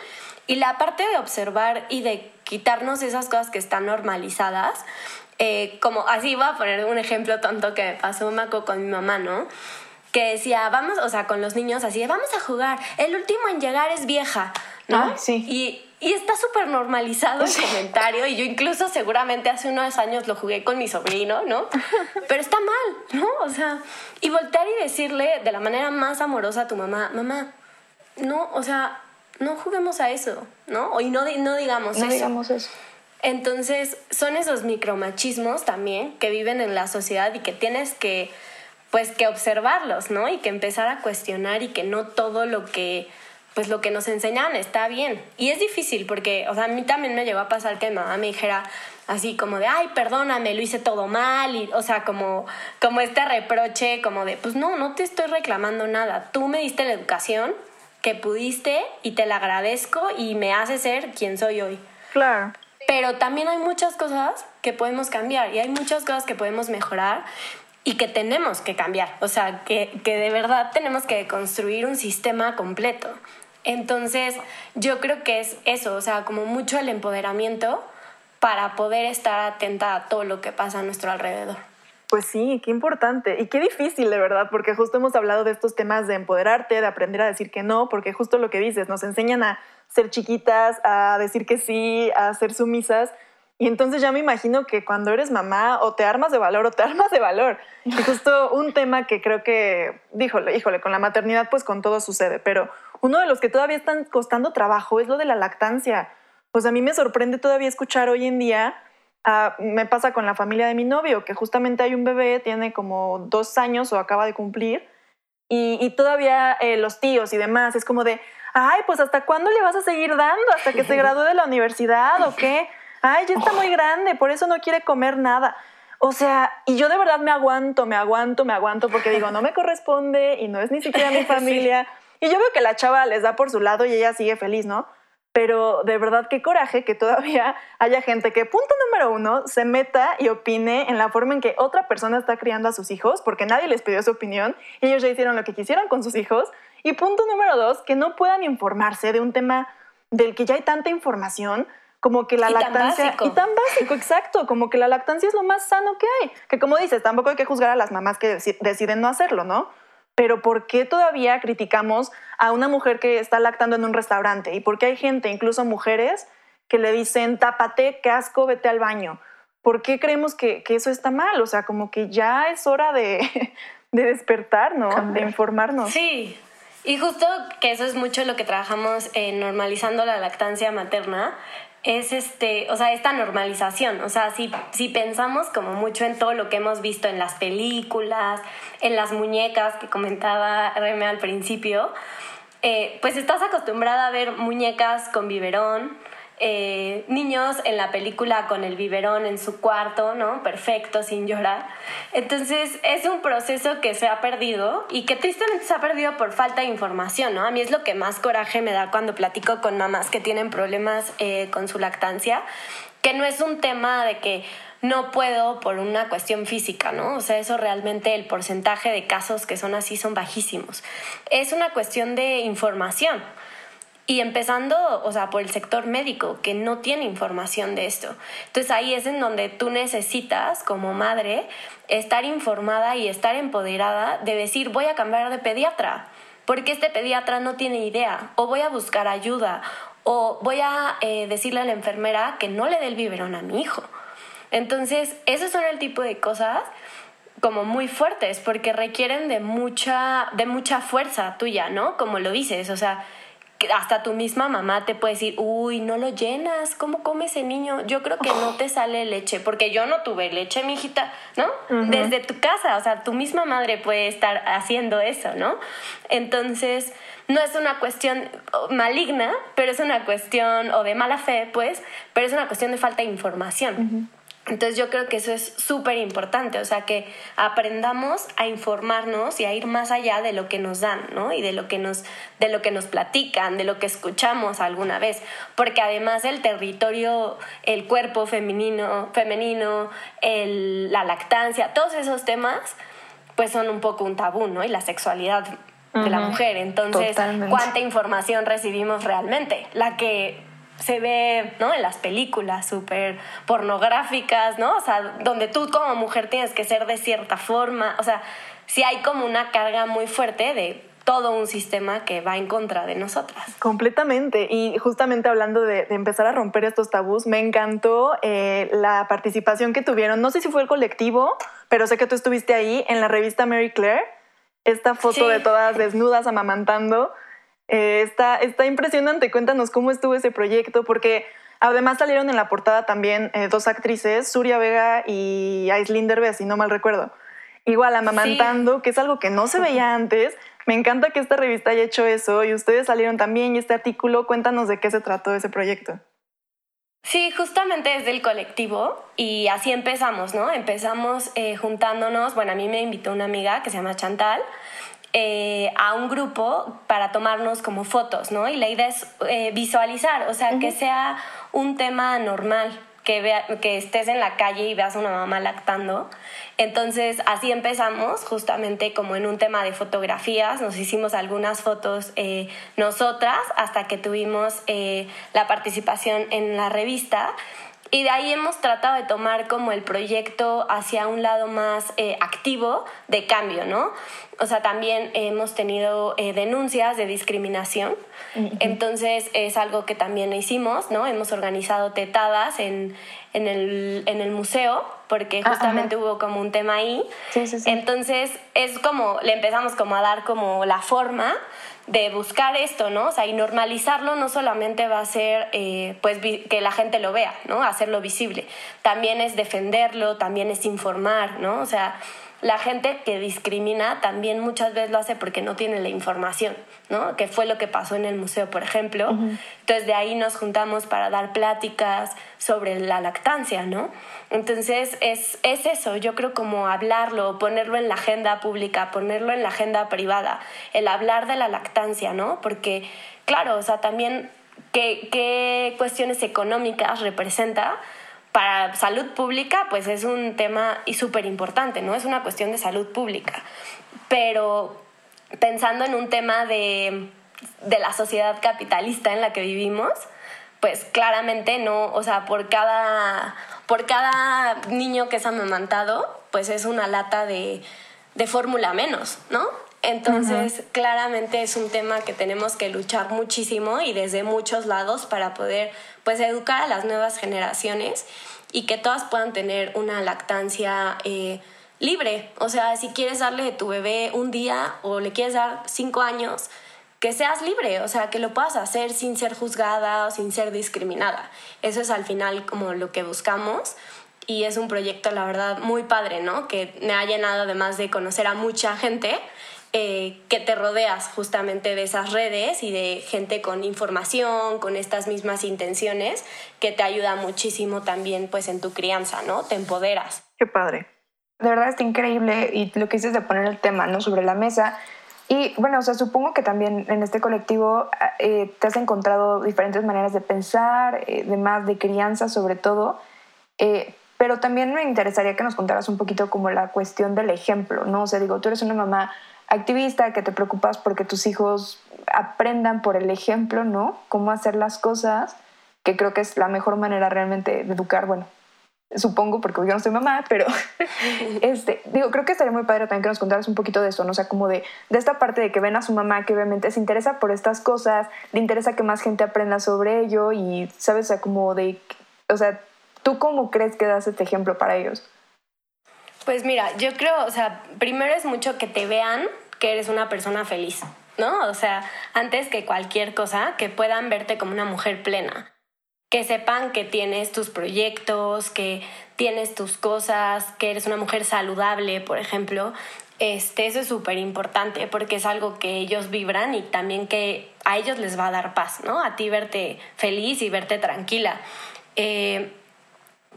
Y la parte de observar y de quitarnos esas cosas que están normalizadas, eh, como así voy a poner un ejemplo tonto que me pasó Maco con mi mamá, ¿no? Que decía, vamos, o sea, con los niños así, vamos a jugar, el último en llegar es vieja, ¿no? Ah, sí. Y, y está súper normalizado el comentario y yo incluso seguramente hace unos años lo jugué con mi sobrino, ¿no? Pero está mal, ¿no? O sea, y voltear y decirle de la manera más amorosa a tu mamá, mamá, no, o sea, no juguemos a eso, ¿no? Y no, no digamos no eso. digamos eso. Entonces, son esos micromachismos también que viven en la sociedad y que tienes que, pues, que observarlos, ¿no? Y que empezar a cuestionar y que no todo lo que pues lo que nos enseñan está bien. Y es difícil porque, o sea, a mí también me llegó a pasar que mi mamá me dijera así como de, ay, perdóname, lo hice todo mal, y, o sea, como, como este reproche, como de, pues no, no te estoy reclamando nada, tú me diste la educación que pudiste y te la agradezco y me hace ser quien soy hoy. Claro. Pero también hay muchas cosas que podemos cambiar y hay muchas cosas que podemos mejorar y que tenemos que cambiar, o sea, que, que de verdad tenemos que construir un sistema completo. Entonces, yo creo que es eso, o sea, como mucho el empoderamiento para poder estar atenta a todo lo que pasa a nuestro alrededor. Pues sí, qué importante y qué difícil de verdad, porque justo hemos hablado de estos temas de empoderarte, de aprender a decir que no, porque justo lo que dices, nos enseñan a ser chiquitas, a decir que sí, a ser sumisas. Y entonces ya me imagino que cuando eres mamá o te armas de valor o te armas de valor. Y justo un tema que creo que, díjole, híjole, con la maternidad pues con todo sucede, pero uno de los que todavía están costando trabajo es lo de la lactancia. Pues a mí me sorprende todavía escuchar hoy en día, ah, me pasa con la familia de mi novio, que justamente hay un bebé, tiene como dos años o acaba de cumplir, y, todavía eh, los tíos y demás, es como de, ay, pues hasta cuándo le vas a seguir dando, hasta que se gradúe de la universidad o qué, ay, ya está muy grande, por eso no quiere comer nada. O sea, y yo de verdad me aguanto, me aguanto, me aguanto, porque digo, no me corresponde y no es ni siquiera mi familia. Y yo veo que la chava les da por su lado y ella sigue feliz, ¿no? Pero de verdad qué coraje que todavía haya gente que, punto número uno, se meta y opine en la forma en que otra persona está criando a sus hijos, porque nadie les pidió su opinión y ellos ya hicieron lo que quisieron con sus hijos. Y punto número dos, que no puedan informarse de un tema del que ya hay tanta información, como que la lactancia tan y tan básico, exacto, como que la lactancia es lo más sano que hay, que como dices, tampoco hay que juzgar a las mamás que deciden no hacerlo, ¿no? Pero ¿por qué todavía criticamos a una mujer que está lactando en un restaurante? ¿Y por qué hay gente, incluso mujeres, que le dicen, tápate, qué asco, vete al baño? ¿Por qué creemos que, eso está mal? O sea, como que ya es hora de, de despertar, ¿no? De informarnos. Sí, y justo que eso es mucho lo que trabajamos en normalizando la lactancia materna, es este, o sea, esta normalización. O sea, si, si pensamos como mucho en todo lo que hemos visto en las películas, en las muñecas que comentaba Reme al principio, eh, pues estás acostumbrada a ver muñecas con biberón, eh, niños en la película con el biberón en su cuarto, ¿no? Perfecto, sin llorar. Entonces es un proceso que se ha perdido y que tristemente se ha perdido por falta de información, ¿no? A mí es lo que más coraje me da cuando platico con mamás que tienen problemas eh, con su lactancia, que no es un tema de que no puedo por una cuestión física, ¿no? O sea, eso realmente el porcentaje de casos que son así son bajísimos. Es una cuestión de información. Y empezando, o sea, por el sector médico, que no tiene información de esto. Entonces ahí es en donde tú necesitas, como madre, estar informada y estar empoderada de decir, voy a cambiar de pediatra, porque este pediatra no tiene idea, o voy a buscar ayuda, o voy a eh, decirle a la enfermera que no le dé el biberón a mi hijo. Entonces, esos son el tipo de cosas como muy fuertes, porque requieren de mucha, de mucha fuerza tuya, ¿no? Como lo dices, o sea, hasta tu misma mamá te puede decir, uy, no lo llenas, ¿cómo come ese niño? Yo creo que no te sale leche, porque yo no tuve leche, mi hijita, ¿no? Desde tu casa, o sea, tu misma madre puede estar haciendo eso, ¿no? Entonces, no es una cuestión maligna, pero es una cuestión, o de mala fe, pues, pero es una cuestión de falta de información. Entonces yo creo que eso es súper importante, o sea, que aprendamos a informarnos y a ir más allá de lo que nos dan, ¿no? Y de lo que nos, de lo que nos platican, de lo que escuchamos alguna vez, porque además el territorio, el cuerpo femenino, femenino la lactancia, todos esos temas, pues son un poco un tabú, ¿no? Y la sexualidad de la mujer. Entonces, ¿cuánta información recibimos realmente? La que se ve, ¿no? En las películas súper pornográficas, ¿no? O sea, donde tú como mujer tienes que ser de cierta forma, o sea, sí hay como una carga muy fuerte de todo un sistema que va en contra de nosotras. Completamente. Y justamente hablando de, empezar a romper estos tabús, me encantó eh, la participación que tuvieron. No sé si fue el colectivo, pero sé que tú estuviste ahí en la revista Mary Claire. Esta foto de todas desnudas amamantando. Eh, está, está impresionante. Cuéntanos cómo estuvo ese proyecto, porque además salieron en la portada también eh, dos actrices, Surya Vega y Aislinn Derbez, si no mal recuerdo. Igual amamantando, que es algo que no se veía antes. Me encanta que esta revista haya hecho eso y ustedes salieron también y este artículo, cuéntanos de qué se trató ese proyecto. Sí, justamente es del colectivo y así empezamos, ¿no? Empezamos eh, juntándonos, bueno, a mí me invitó una amiga que se llama Chantal, eh, a un grupo para tomarnos como fotos, ¿no? Y la idea es eh, visualizar, o sea, que sea un tema normal, que, vea, que estés en la calle y veas a una mamá lactando. Entonces, así empezamos, justamente como en un tema de fotografías, nos hicimos algunas fotos eh, nosotras hasta que tuvimos la participación en la revista. Y de ahí hemos tratado de tomar como el proyecto hacia un lado más eh, activo de cambio, ¿no? O sea, también hemos tenido eh, denuncias de discriminación. Entonces es algo que también hicimos, ¿no? Hemos organizado tetadas en, en, el, en el museo porque ah, justamente hubo como un tema ahí. Sí, sí, sí. Entonces es como, le empezamos como a dar como la forma de buscar esto, ¿no? O sea, y normalizarlo no solamente va a ser, eh, pues, que la gente lo vea, ¿no? Hacerlo visible. También es defenderlo, también es informar, ¿no? O sea, la gente que discrimina también muchas veces lo hace porque no tiene la información, ¿no? Que fue lo que pasó en el museo, por ejemplo. Entonces de ahí nos juntamos para dar pláticas sobre la lactancia, ¿no? Entonces es, es eso, yo creo como hablarlo, ponerlo en la agenda pública, ponerlo en la agenda privada, el hablar de la lactancia, ¿no? Porque, claro, o sea, también qué, qué cuestiones económicas representa para salud pública, pues es un tema súper importante, ¿no? Es una cuestión de salud pública. Pero pensando en un tema de, de la sociedad capitalista en la que vivimos, pues claramente no, o sea, por cada, por cada niño que es amamantado, pues es una lata de, de fórmula menos, ¿no? Entonces, claramente es un tema que tenemos que luchar muchísimo y desde muchos lados para poder, pues, educar a las nuevas generaciones y que todas puedan tener una lactancia eh, libre. O sea, si quieres darle de tu bebé un día o le quieres dar cinco años, que seas libre, o sea, que lo puedas hacer sin ser juzgada o sin ser discriminada. Eso es al final como lo que buscamos y es un proyecto, la verdad, muy padre, ¿no? Que me ha llenado además de conocer a mucha gente. Eh, que te rodeas justamente de esas redes y de gente con información, con estas mismas intenciones, que te ayuda muchísimo también pues en tu crianza, ¿no? Te empoderas. Qué padre. De verdad está increíble y lo que dices de poner el tema, ¿no? Sobre la mesa. Y bueno, o sea, supongo que también en este colectivo eh, te has encontrado diferentes maneras de pensar, eh, de más de crianza sobre todo. Eh, pero también me interesaría que nos contaras un poquito como la cuestión del ejemplo, ¿no? O sea, digo, tú eres una mamá activista que te preocupas porque tus hijos aprendan por el ejemplo, ¿no? Cómo hacer las cosas, que creo que es la mejor manera realmente de educar, bueno, supongo, porque yo no soy mamá, pero este, digo, creo que estaría muy padre también que nos contaras un poquito de eso, ¿no? O sea, como de, de esta parte de que ven a su mamá que obviamente se interesa por estas cosas, le interesa que más gente aprenda sobre ello y, ¿sabes? O sea, como de, o sea, ¿Tú cómo crees que das este ejemplo para ellos? Pues mira, yo creo, o sea, primero es mucho que te vean que eres una persona feliz, ¿no? O sea, antes que cualquier cosa, que puedan verte como una mujer plena. Que sepan que tienes tus proyectos, que tienes tus cosas, que eres una mujer saludable, por ejemplo. Este, eso es súper importante porque es algo que ellos vibran y también que a ellos les va a dar paz, ¿no? A ti verte feliz y verte tranquila. Eh,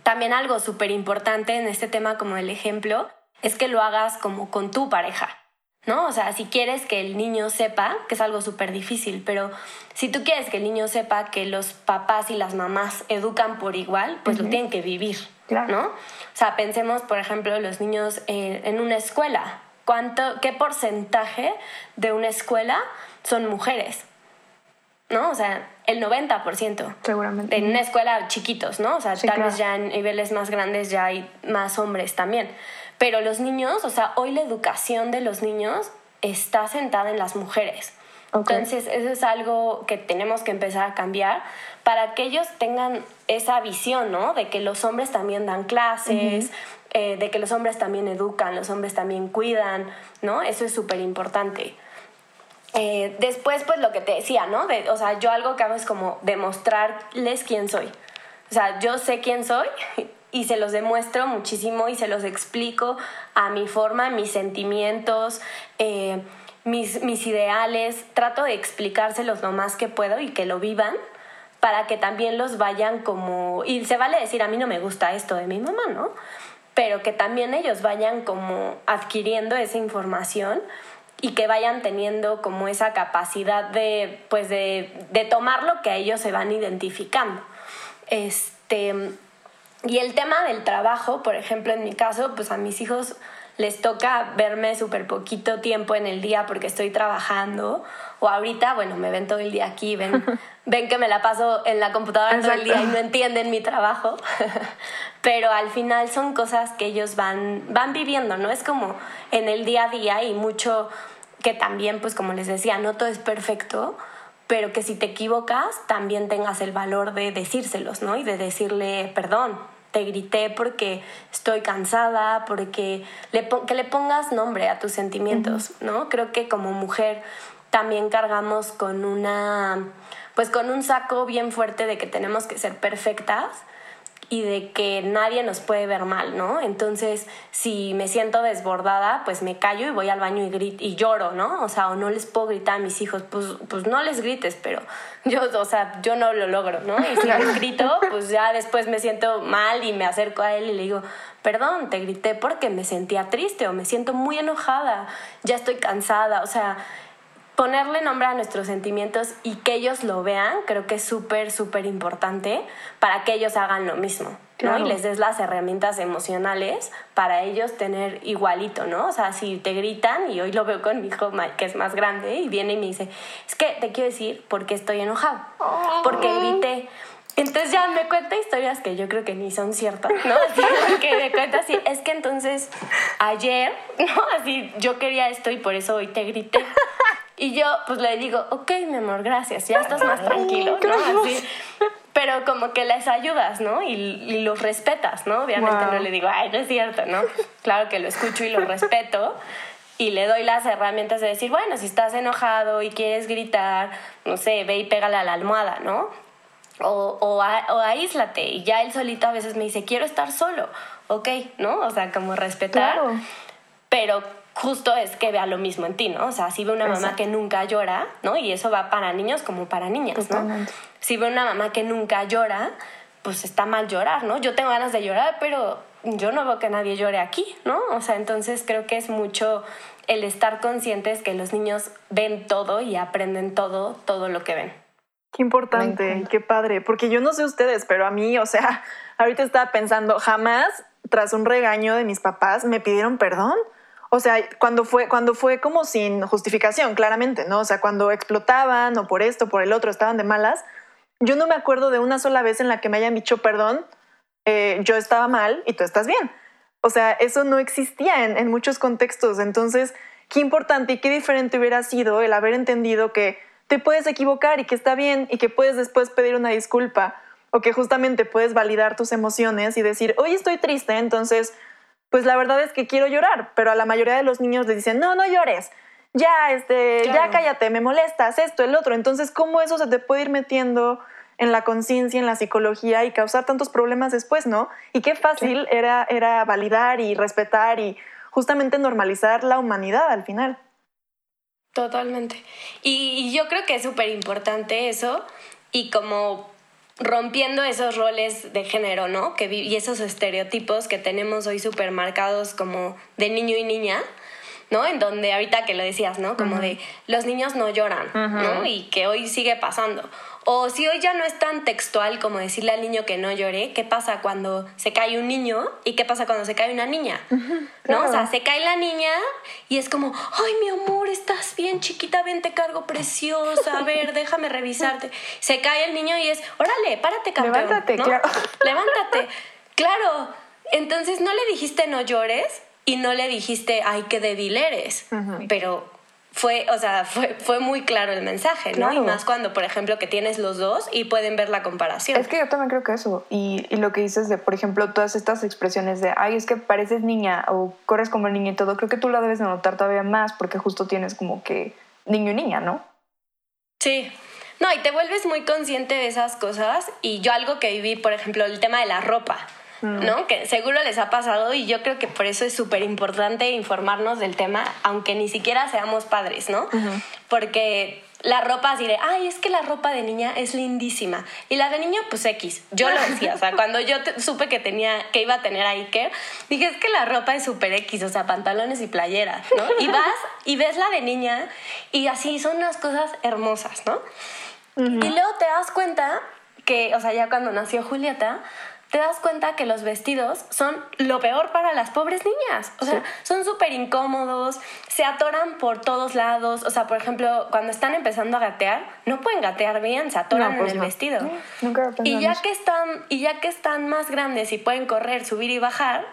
también algo súper importante en este tema como el ejemplo es que lo hagas como con tu pareja, ¿no? O sea, si quieres que el niño sepa, que es algo súper difícil, pero si tú quieres que el niño sepa que los papás y las mamás educan por igual, pues lo tienen que vivir, ¿no? O sea, pensemos, por ejemplo, los niños en, en una escuela. ¿Cuánto, ¿Qué porcentaje de una escuela son mujeres? ¿no? O sea, el 90%. Seguramente. En una escuela chiquitos, ¿no? O sea, tal vez ya en niveles más grandes ya hay más hombres también. Pero los niños, o sea, hoy la educación de los niños está sentada en las mujeres. Entonces, eso es algo que tenemos que empezar a cambiar para que ellos tengan esa visión, ¿no? De que los hombres también dan clases, eh, de que los hombres también educan, los hombres también cuidan, ¿no? Eso es súper importante. Eh, después, pues lo que te decía, ¿no? De, o sea, yo algo que hago es como demostrarles quién soy. O sea, yo sé quién soy y se los demuestro muchísimo y se los explico a mi forma, mis sentimientos, eh, mis, mis ideales. Trato de explicárselos lo más que puedo y que lo vivan para que también los vayan como... Y se vale decir, a mí no me gusta esto de mi mamá, ¿no? Pero que también ellos vayan como adquiriendo esa información y que vayan teniendo como esa capacidad de, pues de, de tomar lo que ellos se van identificando. Este, y el tema del trabajo, por ejemplo, en mi caso, pues a mis hijos les toca verme súper poquito tiempo en el día porque estoy trabajando. O ahorita, bueno, me ven todo el día aquí, ven, ven que me la paso en la computadora todo el día y no entienden mi trabajo. Pero al final son cosas que ellos van, van viviendo, ¿no? Es como en el día a día y mucho que también, pues como les decía, no todo es perfecto, pero que si te equivocas, también tengas el valor de decírselos, ¿no? Y de decirle, perdón, te grité porque estoy cansada, porque le, que le pongas nombre a tus sentimientos, ¿no? Creo que como mujer también cargamos con una, pues con un saco bien fuerte de que tenemos que ser perfectas y de que nadie nos puede ver mal, ¿no? Entonces, si me siento desbordada, pues me callo y voy al baño y grito y lloro, ¿no? O sea, o no les puedo gritar a mis hijos, pues, pues no les grites, pero yo, o sea, yo no lo logro, ¿no? Y si les grito, pues ya después me siento mal y me acerco a él y le digo, perdón, te grité porque me sentía triste o me siento muy enojada, ya estoy cansada, o sea, ponerle nombre a nuestros sentimientos y que ellos lo vean, creo que es súper, súper importante para que ellos hagan lo mismo. ¿no? Y les des las herramientas emocionales para ellos tener igualito, ¿no? O sea, si te gritan, y hoy lo veo con mi hijo que es más grande, y viene y me dice, es que te quiero decir porque estoy enojado, porque grité. Entonces ya me cuenta historias que yo creo que ni son ciertas, ¿no? Así que me cuenta así, es que entonces ayer, ¿no? Así yo quería esto y por eso hoy te grité. Y yo pues le digo, ok, mi amor, gracias, ya estás más tranquilo, ¿no? Así. Pero como que les ayudas, ¿no? Y, los respetas, ¿no? Obviamente no le digo, ay, no es cierto, ¿no? Claro que lo escucho y lo respeto. y le doy las herramientas de decir, bueno, si estás enojado y quieres gritar, no sé, ve y pégale a la almohada, ¿no? O, o, a- o aíslate. Y ya él solito a veces me dice, quiero estar solo. Ok, ¿no? O sea, como respetar. Claro. Pero justo es que vea lo mismo en ti, ¿no? O sea, si ve una mamá Exacto. que nunca llora, ¿no? Y eso va para niños como para niñas, ¿no? Si ve una mamá que nunca llora, pues está mal llorar, ¿no? Yo tengo ganas de llorar, pero yo no veo que nadie llore aquí, ¿no? O sea, entonces creo que es mucho el estar conscientes que los niños ven todo y aprenden todo, todo lo que ven. Qué importante y qué padre, porque yo no sé ustedes, pero a mí, o sea, ahorita estaba pensando, jamás tras un regaño de mis papás me pidieron perdón. O sea, cuando fue, cuando fue como sin justificación, claramente, ¿no? O sea, cuando explotaban o por esto, por el otro, estaban de malas, yo no me acuerdo de una sola vez en la que me hayan dicho perdón, eh, yo estaba mal y tú estás bien. O sea, eso no existía en, en muchos contextos. Entonces, qué importante y qué diferente hubiera sido el haber entendido que te puedes equivocar y que está bien y que puedes después pedir una disculpa o que justamente puedes validar tus emociones y decir, hoy estoy triste, entonces, pues la verdad es que quiero llorar, pero a la mayoría de los niños les dicen, no, no llores, ya, este, ya Claro. cállate, me molestas, esto, el otro. Entonces, ¿cómo eso se te puede ir metiendo en la conciencia, en la psicología y causar tantos problemas después, ¿no? Y qué fácil era, era validar y respetar y justamente normalizar la humanidad al final. Totalmente. Y, y yo creo que es súper importante eso y como rompiendo esos roles de género, ¿no? Que, vi- y esos estereotipos que tenemos hoy súper marcados como de niño y niña, ¿no? En donde ahorita que lo decías, ¿no? Como de los niños no lloran, ¿no? Y que hoy sigue pasando. O si hoy ya no es tan textual como decirle al niño que no llore, ¿qué pasa cuando se cae un niño y qué pasa cuando se cae una niña? ¿No? O sea, se cae la niña y es como, ay, mi amor, estás bien chiquita, ven, te cargo preciosa, a ver, déjame revisarte. Se cae el niño y es, órale, párate, campeón. Levántate, ¿no? claro. Levántate. Claro. Entonces no le dijiste no llores y no le dijiste, ay, qué débil eres. Pero fue, o sea, fue, fue muy claro el mensaje, ¿no? Claro. Y más cuando, por ejemplo, que tienes los dos y pueden ver la comparación. Es que yo también creo que eso. Y, y lo que dices de, por ejemplo, todas estas expresiones de, ay, es que pareces niña o corres como niña y todo, creo que tú la debes de notar todavía más porque justo tienes como que niño y niña, ¿no? Sí. No, y te vuelves muy consciente de esas cosas. Y yo algo que viví, por ejemplo, el tema de la ropa, ¿no? Que seguro les ha pasado y yo creo que por eso es súper importante informarnos del tema, aunque ni siquiera seamos padres, ¿no? Porque la ropa así de, ay, es que la ropa de niña es lindísima. Y la de niño, pues X. Yo lo decía, o sea, cuando yo te- supe que tenía, que iba a tener a Iker, dije, es que la ropa es súper X, o sea, pantalones y playeras, ¿no? Y vas y ves la de niña y así son unas cosas hermosas, ¿no? Y luego te das cuenta que, o sea, ya cuando nació Julieta, te das cuenta que los vestidos son lo peor para las pobres niñas. O sea, son súper incómodos, se atoran por todos lados. O sea, por ejemplo, cuando están empezando a gatear, no pueden gatear bien, se atoran No, pues en el no. vestido. Nunca Y en ya que están, y ya que están más grandes y pueden correr, subir y bajar,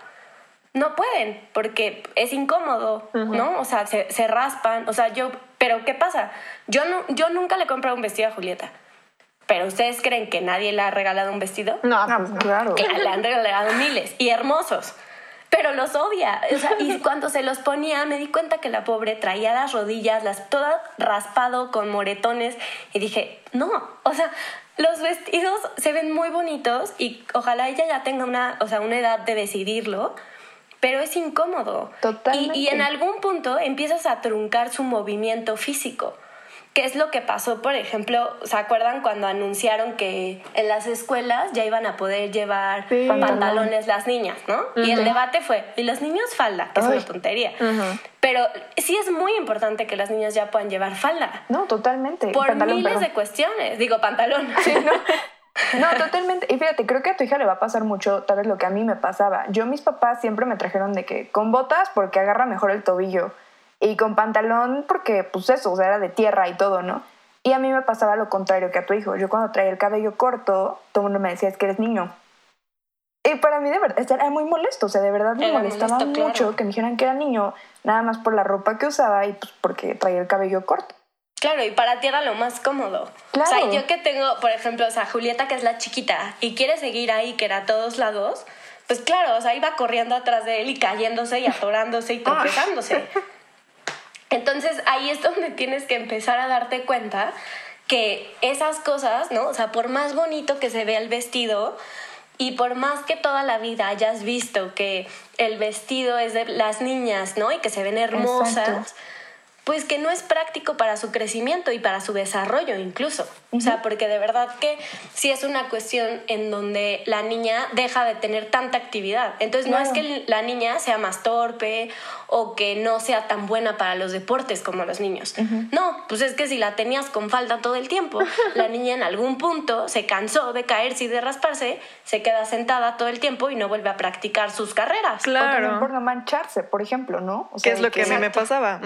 no pueden, porque es incómodo, ¿no? O sea, se, se raspan. O sea, yo, pero ¿qué pasa? Yo no, yo nunca le he comprado un vestido a Julieta. Pero ustedes creen que nadie le ha regalado un vestido? No, pues claro. Le han regalado miles y hermosos. Pero los odia. O sea, y cuando se los ponía, me di cuenta que la pobre traía las rodillas, las todas raspado con moretones. Y dije, no, o sea, los vestidos se ven muy bonitos y ojalá ella ya tenga una, o sea, una edad de decidirlo. Pero es incómodo. Totalmente. Y, y en algún punto empiezas a truncar su movimiento físico. ¿Qué es lo que pasó, por ejemplo? ¿Se acuerdan cuando anunciaron que en las escuelas ya iban a poder llevar Sí. pantalones las niñas, ¿no? Y el debate fue, ¿y los niños falda? Que es una tontería. Pero sí es muy importante que las niñas ya puedan llevar falda. No, totalmente. Por Pantalón, miles perdón. de cuestiones. Digo, pantalón. No, totalmente. Y fíjate, creo que a tu hija le va a pasar mucho, tal vez lo que a mí me pasaba. Yo, mis papás siempre me trajeron de que con botas porque agarra mejor el tobillo y con pantalón porque, pues eso, o sea, era de tierra y todo, ¿no? Y a mí me pasaba lo contrario que a tu hijo. Yo cuando traía el cabello corto, todo el mundo me decía, es que eres niño. Y para mí de verdad, era muy molesto, o sea, de verdad me Era molestaba molesto, claro. mucho que me dijeran que era niño, nada más por la ropa que usaba y pues porque traía el cabello corto. Claro, y para ti era lo más cómodo. Claro. O sea, yo que tengo, por ejemplo, o sea, Julieta, que es la chiquita, y quiere seguir ahí, que era a todos lados, pues claro, o sea, iba corriendo atrás de él y cayéndose y atorándose y tropezándose. Entonces ahí es donde tienes que empezar a darte cuenta que esas cosas, ¿no? O sea, por más bonito que se vea el vestido y por más que toda la vida hayas visto que el vestido es de las niñas, ¿no? Y que se ven hermosas. Pues que no es práctico para su crecimiento y para su desarrollo incluso. O sea, porque de verdad que sí es una cuestión en donde la niña deja de tener tanta actividad. Entonces no es que la niña sea más torpe o que no sea tan buena para los deportes como los niños. No, pues es que si la tenías con falta todo el tiempo, la niña en algún punto se cansó de caerse y de rasparse, se queda sentada todo el tiempo y no vuelve a practicar sus carreras. O también Claro. por no mancharse, por ejemplo, ¿no? O ¿Qué es lo que a mí me pasaba?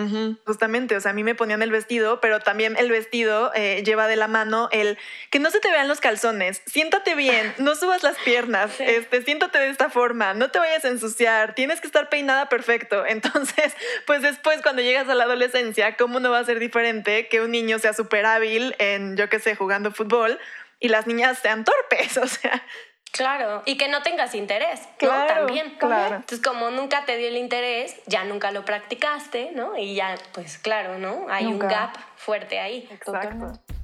Justamente, o sea, a mí me ponían el vestido, pero también el vestido eh, lleva de la mano el que no se te vean los calzones, siéntate bien, no subas las piernas, este, siéntate de esta forma, no te vayas a ensuciar, tienes que estar peinada perfecto. Entonces, pues después cuando llegas a la adolescencia, ¿cómo no va a ser diferente que un niño sea súper hábil en, yo qué sé, jugando fútbol y las niñas sean torpes? O sea, Claro, y que no tengas interés, ¿no? También. claro. Entonces, como nunca te dio el interés, ya nunca lo practicaste, ¿no? Y ya, pues claro, ¿no? Hay Nunca. un gap fuerte ahí. Totalmente.